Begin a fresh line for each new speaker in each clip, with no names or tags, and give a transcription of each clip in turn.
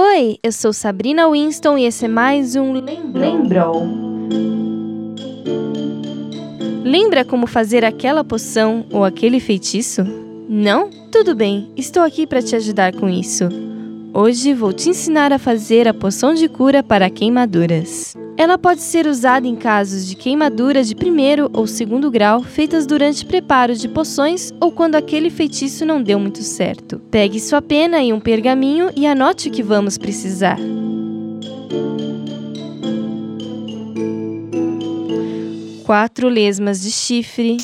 Oi, eu sou Sabrina Winston e esse é mais um Lembrou. Lembra como fazer aquela poção ou aquele feitiço? Não? Tudo bem, estou aqui para te ajudar com isso. Hoje vou te ensinar a fazer a poção de cura para queimaduras. Ela pode ser usada em casos de queimaduras de primeiro ou segundo grau feitas durante preparo de poções ou quando aquele feitiço não deu muito certo. Pegue sua pena e um pergaminho e anote o que vamos precisar. Quatro lesmas de chifre,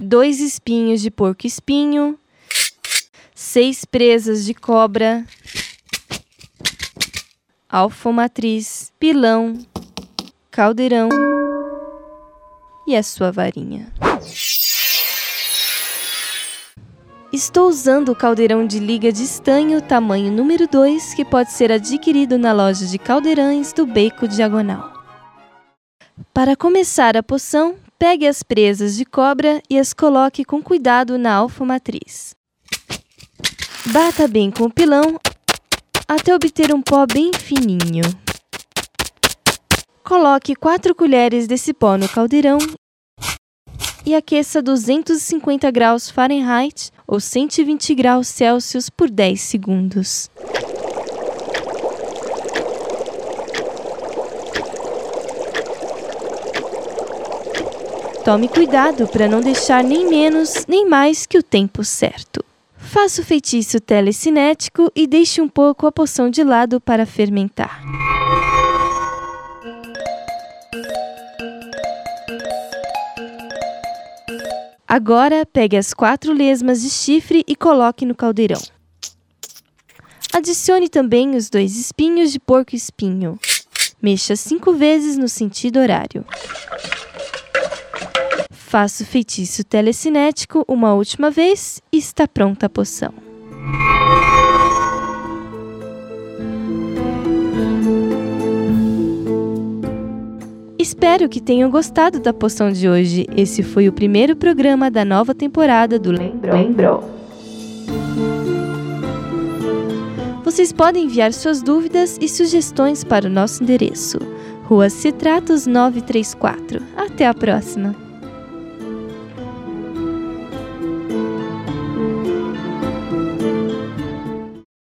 dois espinhos de porco-espinho, seis presas de cobra, alfomatriz, pilão, caldeirão e a sua varinha. Estou usando o caldeirão de liga de estanho tamanho número 2 que pode ser adquirido na loja de caldeirões do Beco Diagonal. Para começar a poção, pegue as presas de cobra e as coloque com cuidado na alfomatriz. Bata bem com o pilão até obter um pó bem fininho. Coloque 4 colheres desse pó no caldeirão e aqueça 250 graus Fahrenheit ou 120 graus Celsius por 10 segundos. Tome cuidado para não deixar nem menos nem mais que o tempo certo. Faça o feitiço telecinético e deixe um pouco a poção de lado para fermentar. Agora, pegue as quatro lesmas de chifre e coloque no caldeirão. Adicione também os dois espinhos de porco-espinho. Mexa cinco vezes no sentido horário. Faça o feitiço telecinético uma última vez e está pronta a poção. Espero que tenham gostado da poção de hoje. Esse foi o primeiro programa da nova temporada do Lembrou. Lembrou. Vocês podem enviar suas dúvidas e sugestões para o nosso endereço: Rua Citratos 934. Até a próxima!